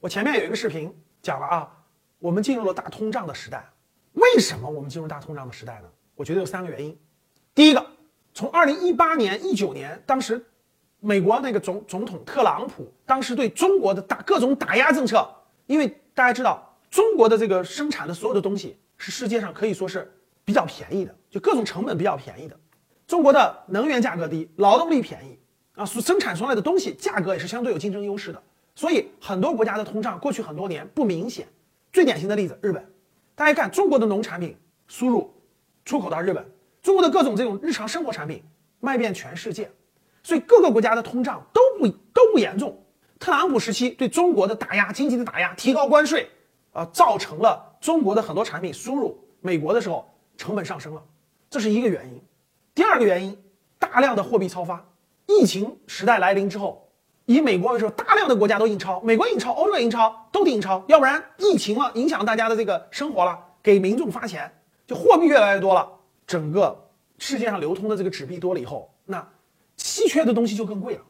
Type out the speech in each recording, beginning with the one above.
我前面有一个视频讲了啊，我们进入了大通胀的时代。为什么我们进入大通胀的时代呢？我觉得有三个原因。第一个，从二零一八年、一九年，当时美国那个总总统特朗普当时对中国的打各种打压政策，因为大家知道中国的这个生产的所有的东西是世界上可以说是比较便宜的，就各种成本比较便宜的。中国的能源价格低，劳动力便宜啊，所生产出来的东西价格也是相对有竞争优势的。所以很多国家的通胀过去很多年不明显。最典型的例子，日本，大家看中国的农产品输入、出口到日本，中国的各种这种日常生活产品卖遍全世界，所以各个国家的通胀都不都不严重。特朗普时期对中国的打压、经济的打压、提高关税啊，造成了中国的很多产品输入美国的时候成本上升了，这是一个原因。第二个原因，大量的货币超发。疫情时代来临之后，以美国为首，大量的国家都印钞，美国印钞，欧洲印钞，都得印钞，要不然疫情了，影响大家的这个生活了，给民众发钱，就货币越来越多了，整个世界上流通的这个纸币多了以后，那稀缺的东西就更贵了。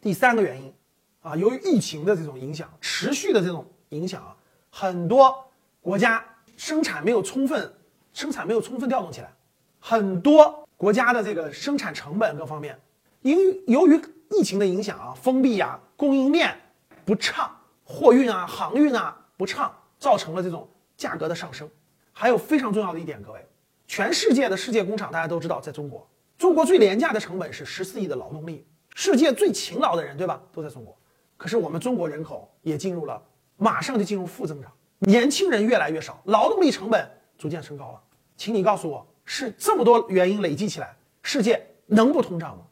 第三个原因，啊，由于疫情的这种影响，持续的这种影响啊，很多国家生产没有充分，生产没有充分调动起来，很多。国家的这个生产成本各方面，因由于疫情的影响啊，封闭啊，供应链不畅，货运啊、航运啊不畅，造成了这种价格的上升。还有非常重要的一点，各位，全世界的世界工厂大家都知道，在中国，中国最廉价的成本是十四亿的劳动力，世界最勤劳的人，对吧？都在中国。可是我们中国人口也进入了，马上就进入负增长，年轻人越来越少，劳动力成本逐渐升高了。请你告诉我。是这么多原因累积起来，世界能不通胀吗？